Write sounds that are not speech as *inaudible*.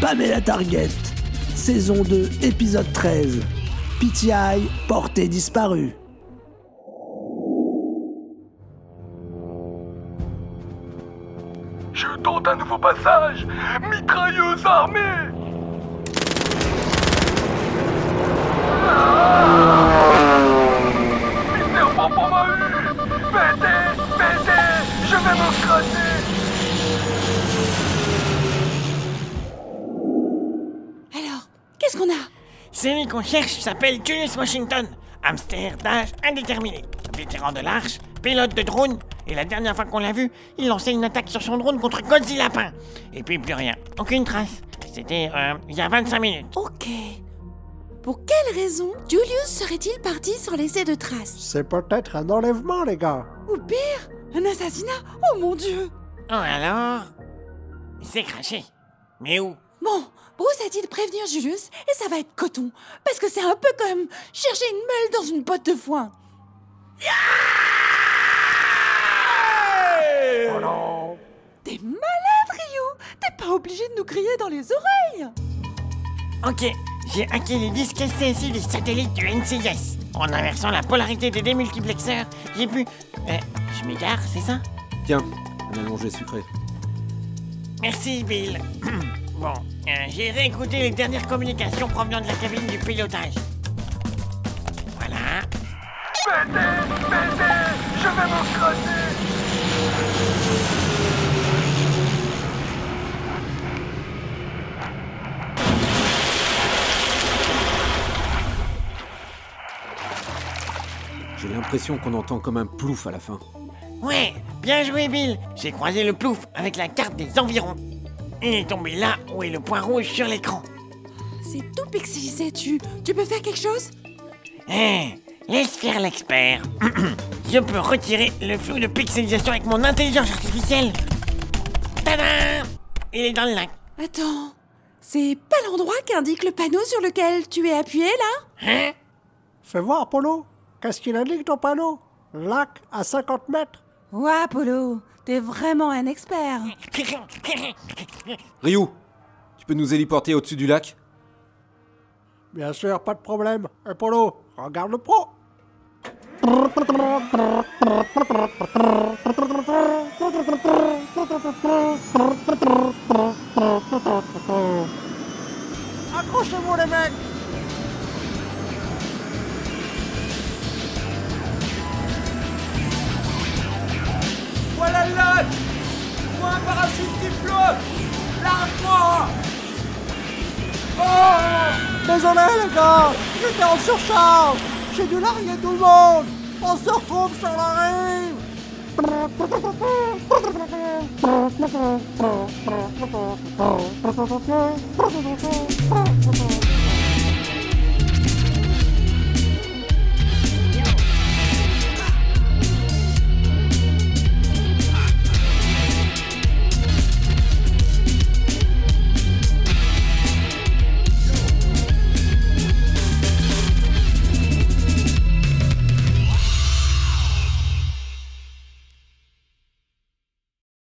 Pamela Target, saison 2, épisode 13. PTI, portée disparue. Je tente un nouveau passage. Mitrailleuse armée. Ah. Je vais m'encrasser Alors, qu'est-ce qu'on a? Celui qu'on cherche s'appelle Julius Washington. Hamster d'âge indéterminé. Vétéran de l'Arche, pilote de drone. Et la dernière fois qu'on l'a vu, il lançait une attaque sur son drone contre Godzilla Lapin. Et puis plus rien. Aucune trace. C'était euh, il y a 25 minutes. Ok. Pour quelle raison Julius serait-il parti sans laisser de traces? C'est peut-être un enlèvement, les gars. Ou pire, un assassinat? Oh mon dieu Oh alors? Il s'est craché. Mais où? Bon, Bruce a dit de prévenir Julius et ça va être coton. Parce que c'est un peu comme chercher une meule dans une botte de foin. Oh non T'es malade, Ryu T'es pas obligé de nous crier dans les oreilles Ok, j'ai hacké les disques SCSI des satellites du NCIS. En inversant la polarité des démultiplexeurs, j'ai pu... Euh, je m'égare, c'est ça? Tiens, un allongé sucré. Merci, Bill. *clears throat* bon, euh, j'ai réécouté les dernières communications provenant de la cabine du pilotage. Voilà. Je vais m'encrasser J'ai l'impression qu'on entend comme un plouf à la fin. Ouais, bien joué, Bill. J'ai croisé le plouf avec la carte des environs. Il est tombé là où est le point rouge sur l'écran. C'est tout pixelisé, tu... Tu peux faire quelque chose? Eh, laisse faire l'expert. *clears throat* Je peux retirer le flou de pixelisation avec mon intelligence artificielle. Tada Il est dans le lac. Attends, c'est pas l'endroit qu'indique le panneau sur lequel tu es appuyé, là? Hein? Fais voir, Polo. Qu'est-ce qu'il indique ton panneau? Lac à 50 mètres. Ouais, Polo, t'es vraiment un expert. Ryu, tu peux nous héliporter au-dessus du lac? Bien sûr, pas de problème. Et Polo, regarde le pro. Accrochez-vous les mecs Désolé les gars, j'étais en surcharge. J'ai dû larguer tout le monde. On se retrouve sur la rive.